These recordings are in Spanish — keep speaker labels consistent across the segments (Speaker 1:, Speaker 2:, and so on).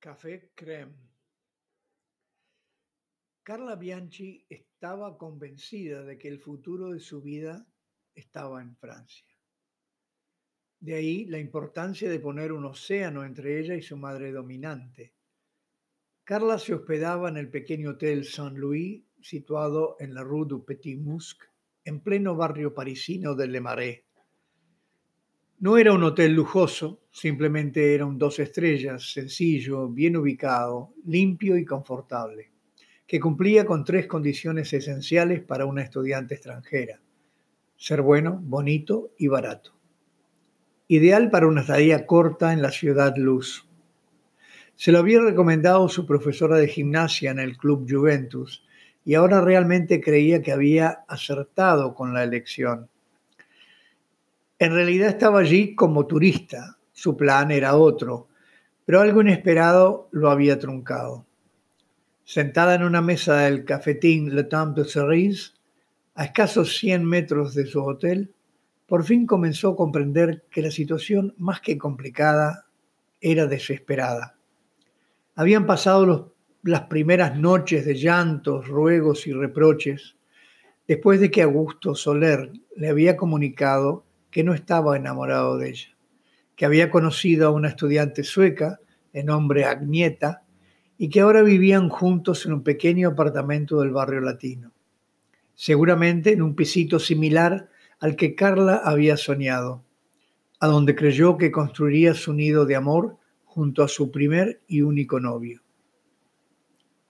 Speaker 1: Café Crème. Carla Bianchi estaba convencida de que el futuro de su vida estaba en Francia. De ahí la importancia de poner un océano entre ella y su madre dominante. Carla se hospedaba en el pequeño hotel Saint-Louis, situado en la Rue du Petit Musc, en pleno barrio parisino de Le Marais. No era un hotel lujoso, simplemente era un dos estrellas, sencillo, bien ubicado, limpio y confortable, que cumplía con tres condiciones esenciales para una estudiante extranjera. Ser bueno, bonito y barato. Ideal para una estadía corta en la ciudad luz. Se lo había recomendado su profesora de gimnasia en el Club Juventus y ahora realmente creía que había acertado con la elección. En realidad estaba allí como turista, su plan era otro, pero algo inesperado lo había truncado. Sentada en una mesa del cafetín Le Temps de Cerise, a escasos 100 metros de su hotel, por fin comenzó a comprender que la situación, más que complicada, era desesperada. Habían pasado las primeras noches de llantos, ruegos y reproches, después de que Augusto Soler le había comunicado que no estaba enamorado de ella, que había conocido a una estudiante sueca de nombre Agnieta y que ahora vivían juntos en un pequeño apartamento del barrio latino, seguramente en un pisito similar al que Carla había soñado, a donde creyó que construiría su nido de amor junto a su primer y único novio.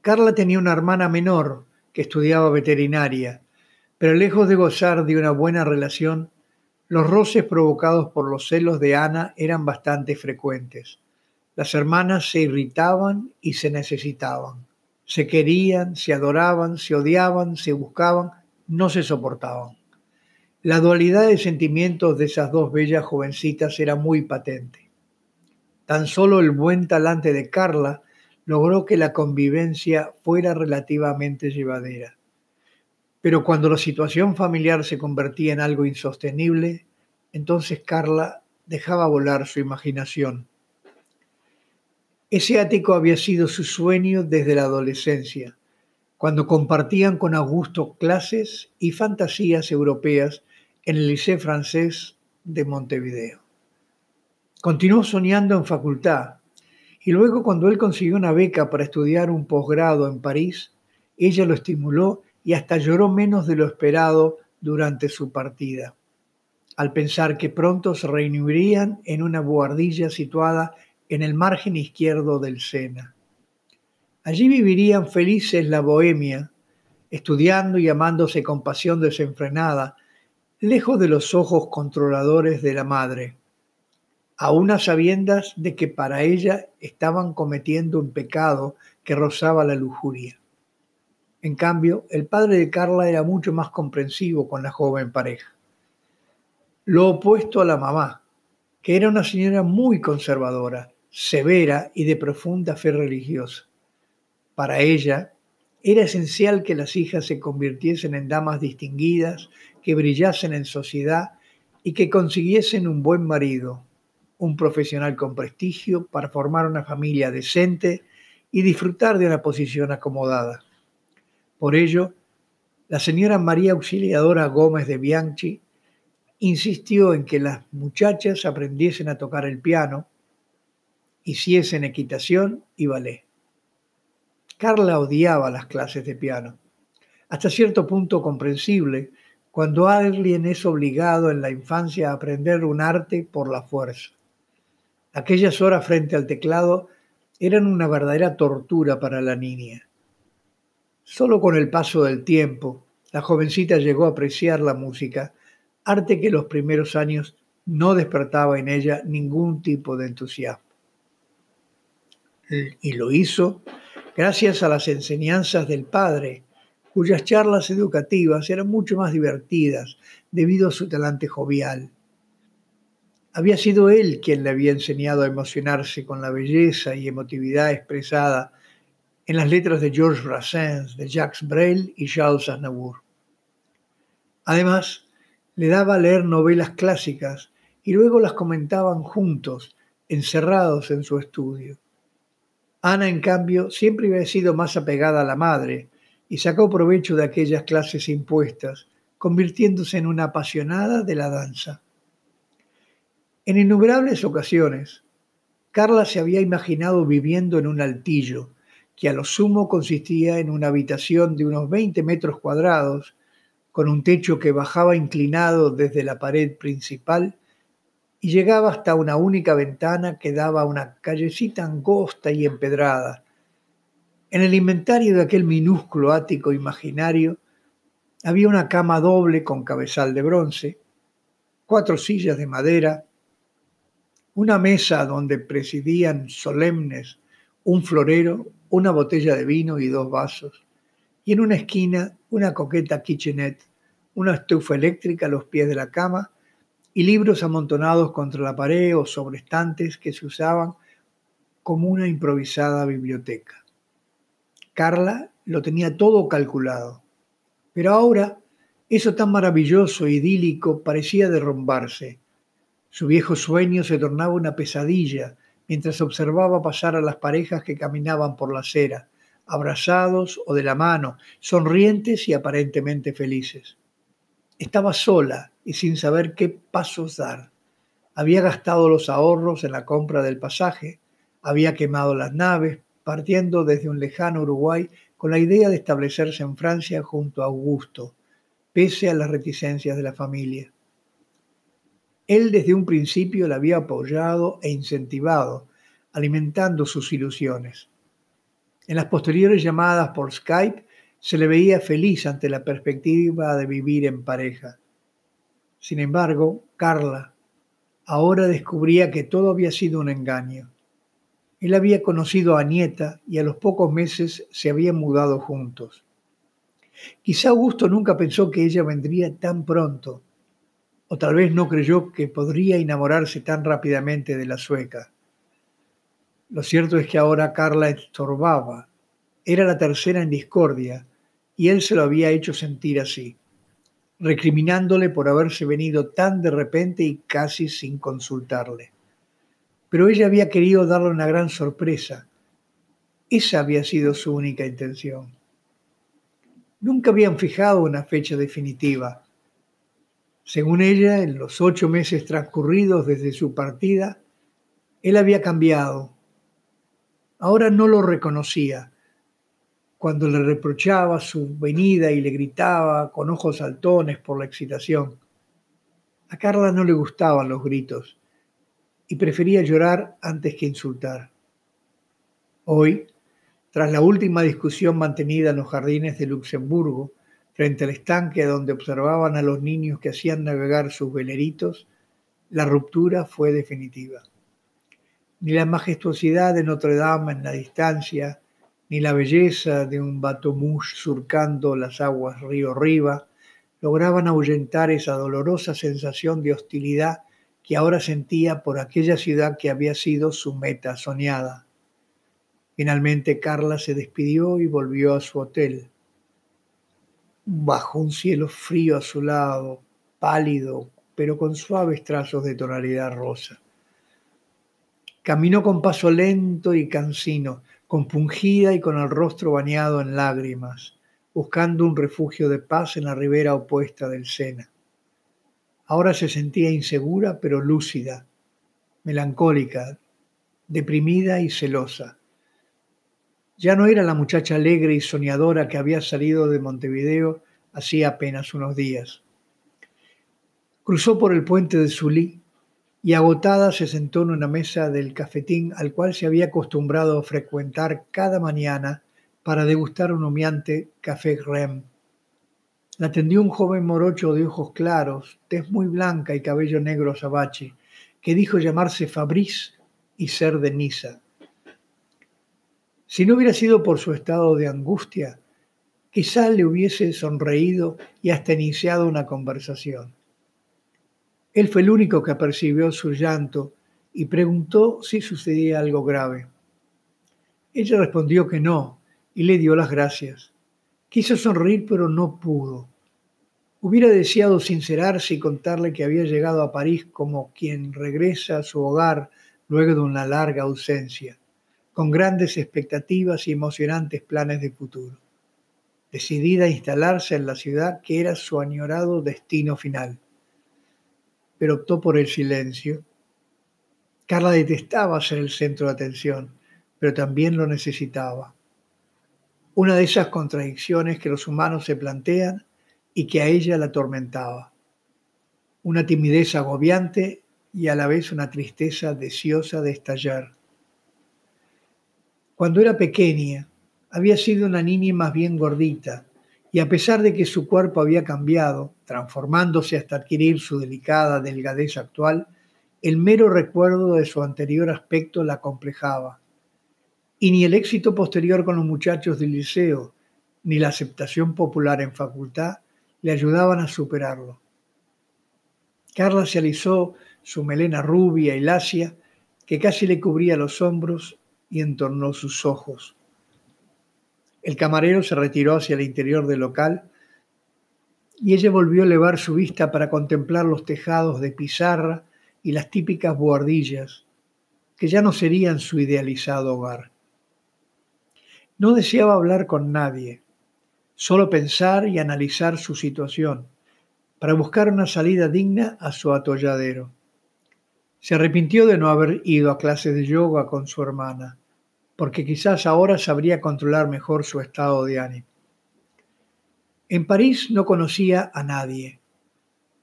Speaker 1: Carla tenía una hermana menor que estudiaba veterinaria, pero lejos de gozar de una buena relación, los roces provocados por los celos de Ana eran bastante frecuentes. Las hermanas se irritaban y se necesitaban. Se querían, se adoraban, se odiaban, se buscaban, no se soportaban. La dualidad de sentimientos de esas dos bellas jovencitas era muy patente. Tan solo el buen talante de Carla logró que la convivencia fuera relativamente llevadera. Pero cuando la situación familiar se convertía en algo insostenible, entonces Carla dejaba volar su imaginación. Ese ático había sido su sueño desde la adolescencia, cuando compartían con Augusto clases y fantasías europeas en el Liceo francés de Montevideo. Continuó soñando en facultad y luego cuando él consiguió una beca para estudiar un posgrado en París, ella lo estimuló y hasta lloró menos de lo esperado durante su partida, al pensar que pronto se reunirían en una buhardilla situada en el margen izquierdo del Sena. Allí vivirían felices la bohemia, estudiando y amándose con pasión desenfrenada, lejos de los ojos controladores de la madre, a unas sabiendas de que para ella estaban cometiendo un pecado que rozaba la lujuria. En cambio, el padre de Carla era mucho más comprensivo con la joven pareja. Lo opuesto a la mamá, que era una señora muy conservadora, severa y de profunda fe religiosa. Para ella, era esencial que las hijas se convirtiesen en damas distinguidas, que brillasen en sociedad y que consiguiesen un buen marido, un profesional con prestigio para formar una familia decente y disfrutar de una posición acomodada. Por ello, la señora María Auxiliadora Gómez de Bianchi insistió en que las muchachas aprendiesen a tocar el piano, hiciesen equitación y ballet. Carla odiaba las clases de piano, hasta cierto punto comprensible cuando alguien es obligado en la infancia a aprender un arte por la fuerza. Aquellas horas frente al teclado eran una verdadera tortura para la niña. Solo con el paso del tiempo, la jovencita llegó a apreciar la música, arte que los primeros años no despertaba en ella ningún tipo de entusiasmo. Y lo hizo gracias a las enseñanzas del padre, cuyas charlas educativas eran mucho más divertidas debido a su talante jovial. Había sido él quien le había enseñado a emocionarse con la belleza y emotividad expresada en las letras de Georges Brassens, de Jacques Brel y Charles Aznavour. Además, le daba a leer novelas clásicas y luego las comentaban juntos, encerrados en su estudio. Ana, en cambio, siempre había sido más apegada a la madre y sacó provecho de aquellas clases impuestas, convirtiéndose en una apasionada de la danza. En innumerables ocasiones, Carla se había imaginado viviendo en un altillo, que a lo sumo consistía en una habitación de unos 20 metros cuadrados, con un techo que bajaba inclinado desde la pared principal y llegaba hasta una única ventana que daba a una callecita angosta y empedrada. En el inventario de aquel minúsculo ático imaginario había una cama doble con cabezal de bronce, cuatro sillas de madera, una mesa donde presidían solemnes un florero, una botella de vino y dos vasos, y en una esquina una coqueta kitchenette, una estufa eléctrica a los pies de la cama y libros amontonados contra la pared o sobre estantes que se usaban como una improvisada biblioteca. Carla lo tenía todo calculado, pero ahora eso tan maravilloso, idílico, parecía derrumbarse su viejo sueño se tornaba una pesadilla mientras observaba pasar a las parejas que caminaban por la acera, abrazados o de la mano, sonrientes y aparentemente felices. Estaba sola y sin saber qué pasos dar. Había gastado los ahorros en la compra del pasaje, había quemado las naves, partiendo desde un lejano Uruguay con la idea de establecerse en Francia junto a Augusto, pese a las reticencias de la familia. Él desde un principio la había apoyado e incentivado, alimentando sus ilusiones. En las posteriores llamadas por Skype se le veía feliz ante la perspectiva de vivir en pareja. Sin embargo, Carla ahora descubría que todo había sido un engaño. Él había conocido a Nieta y a los pocos meses se habían mudado juntos. Quizá Augusto nunca pensó que ella vendría tan pronto o tal vez no creyó que podría enamorarse tan rápidamente de la sueca. Lo cierto es que ahora Carla estorbaba. Era la tercera en discordia y él se lo había hecho sentir así, recriminándole por haberse venido tan de repente y casi sin consultarle. Pero ella había querido darle una gran sorpresa. Esa había sido su única intención. Nunca habían fijado una fecha definitiva según ella, en los ocho meses transcurridos desde su partida, él había cambiado. Ahora no lo reconocía. Cuando le reprochaba su venida y le gritaba con ojos saltones por la excitación. A Carla no le gustaban los gritos y prefería llorar antes que insultar. Hoy, tras la última discusión mantenida en los jardines de Luxemburgo, frente al estanque donde observaban a los niños que hacían navegar sus veleritos, la ruptura fue definitiva. Ni la majestuosidad de Notre Dame en la distancia, ni la belleza de un bateau surcando las aguas río arriba, lograban ahuyentar esa dolorosa sensación de hostilidad que ahora sentía por aquella ciudad que había sido su meta soñada. Finalmente Carla se despidió y volvió a su hotel bajo un cielo frío a su lado, pálido, pero con suaves trazos de tonalidad rosa. Caminó con paso lento y cansino, compungida y con el rostro bañado en lágrimas, buscando un refugio de paz en la ribera opuesta del Sena. Ahora se sentía insegura pero lúcida, melancólica, deprimida y celosa. Ya no era la muchacha alegre y soñadora que había salido de Montevideo hacía apenas unos días. Cruzó por el puente de Sulí y agotada se sentó en una mesa del cafetín al cual se había acostumbrado a frecuentar cada mañana para degustar un humeante café Rem. La atendió un joven morocho de ojos claros, tez muy blanca y cabello negro azabache, que dijo llamarse Fabrice y ser de Niza. Si no hubiera sido por su estado de angustia, quizá le hubiese sonreído y hasta iniciado una conversación. Él fue el único que percibió su llanto y preguntó si sucedía algo grave. Ella respondió que no y le dio las gracias. Quiso sonreír pero no pudo. Hubiera deseado sincerarse y contarle que había llegado a París como quien regresa a su hogar luego de una larga ausencia con grandes expectativas y emocionantes planes de futuro, decidida a instalarse en la ciudad que era su añorado destino final. Pero optó por el silencio. Carla detestaba ser el centro de atención, pero también lo necesitaba. Una de esas contradicciones que los humanos se plantean y que a ella la atormentaba. Una timidez agobiante y a la vez una tristeza deseosa de estallar. Cuando era pequeña, había sido una niña más bien gordita, y a pesar de que su cuerpo había cambiado, transformándose hasta adquirir su delicada delgadez actual, el mero recuerdo de su anterior aspecto la complejaba. Y ni el éxito posterior con los muchachos del liceo, ni la aceptación popular en facultad le ayudaban a superarlo. Carla se alisó su melena rubia y lacia, que casi le cubría los hombros y entornó sus ojos. El camarero se retiró hacia el interior del local y ella volvió a elevar su vista para contemplar los tejados de pizarra y las típicas buhardillas, que ya no serían su idealizado hogar. No deseaba hablar con nadie, solo pensar y analizar su situación, para buscar una salida digna a su atolladero. Se arrepintió de no haber ido a clases de yoga con su hermana, porque quizás ahora sabría controlar mejor su estado de ánimo. En París no conocía a nadie,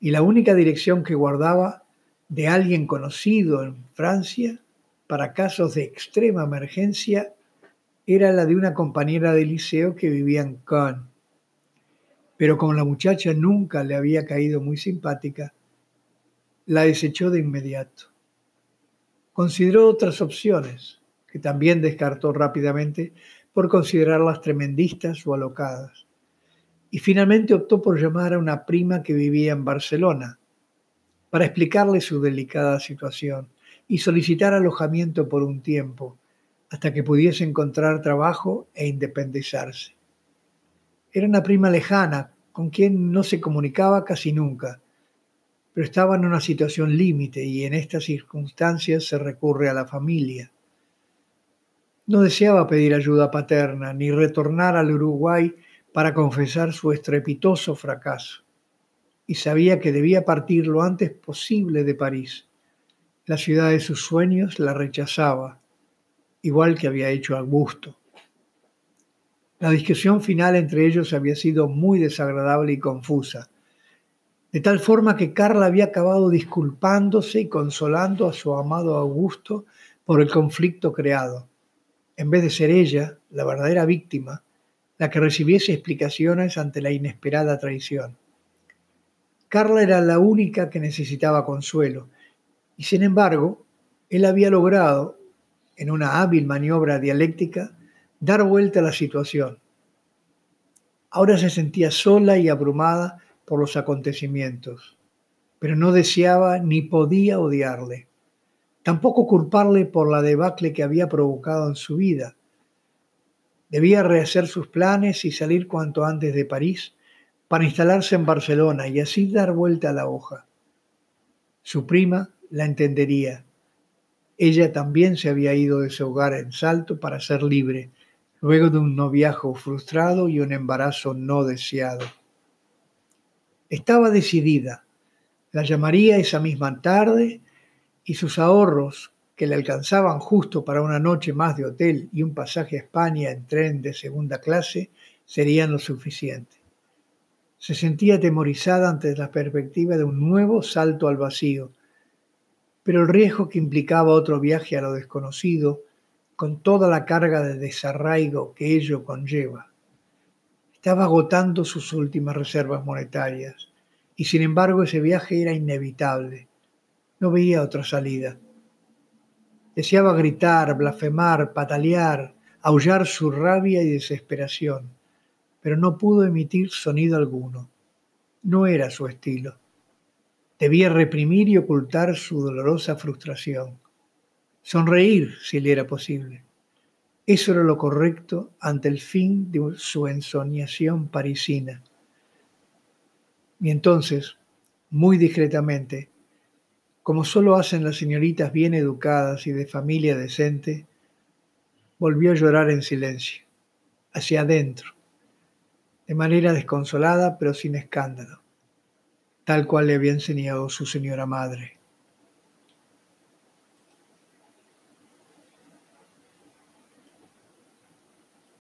Speaker 1: y la única dirección que guardaba de alguien conocido en Francia para casos de extrema emergencia era la de una compañera de liceo que vivía en Cannes. Pero como la muchacha nunca le había caído muy simpática, la desechó de inmediato. Consideró otras opciones, que también descartó rápidamente por considerarlas tremendistas o alocadas. Y finalmente optó por llamar a una prima que vivía en Barcelona para explicarle su delicada situación y solicitar alojamiento por un tiempo, hasta que pudiese encontrar trabajo e independizarse. Era una prima lejana, con quien no se comunicaba casi nunca, pero estaba en una situación límite y en estas circunstancias se recurre a la familia. No deseaba pedir ayuda paterna ni retornar al Uruguay para confesar su estrepitoso fracaso, y sabía que debía partir lo antes posible de París. La ciudad de sus sueños la rechazaba, igual que había hecho Augusto. La discusión final entre ellos había sido muy desagradable y confusa de tal forma que Carla había acabado disculpándose y consolando a su amado Augusto por el conflicto creado, en vez de ser ella, la verdadera víctima, la que recibiese explicaciones ante la inesperada traición. Carla era la única que necesitaba consuelo, y sin embargo, él había logrado, en una hábil maniobra dialéctica, dar vuelta a la situación. Ahora se sentía sola y abrumada por los acontecimientos, pero no deseaba ni podía odiarle, tampoco culparle por la debacle que había provocado en su vida. Debía rehacer sus planes y salir cuanto antes de París para instalarse en Barcelona y así dar vuelta a la hoja. Su prima la entendería. Ella también se había ido de su hogar en Salto para ser libre, luego de un noviajo frustrado y un embarazo no deseado. Estaba decidida. La llamaría esa misma tarde y sus ahorros, que le alcanzaban justo para una noche más de hotel y un pasaje a España en tren de segunda clase, serían lo suficiente. Se sentía atemorizada ante la perspectiva de un nuevo salto al vacío, pero el riesgo que implicaba otro viaje a lo desconocido, con toda la carga de desarraigo que ello conlleva, estaba agotando sus últimas reservas monetarias y sin embargo ese viaje era inevitable. No veía otra salida. Deseaba gritar, blasfemar, patalear, aullar su rabia y desesperación, pero no pudo emitir sonido alguno. No era su estilo. Debía reprimir y ocultar su dolorosa frustración. Sonreír si le era posible. Eso era lo correcto ante el fin de su ensoñación parisina. Y entonces, muy discretamente, como solo hacen las señoritas bien educadas y de familia decente, volvió a llorar en silencio, hacia adentro, de manera desconsolada pero sin escándalo, tal cual le había enseñado su señora madre.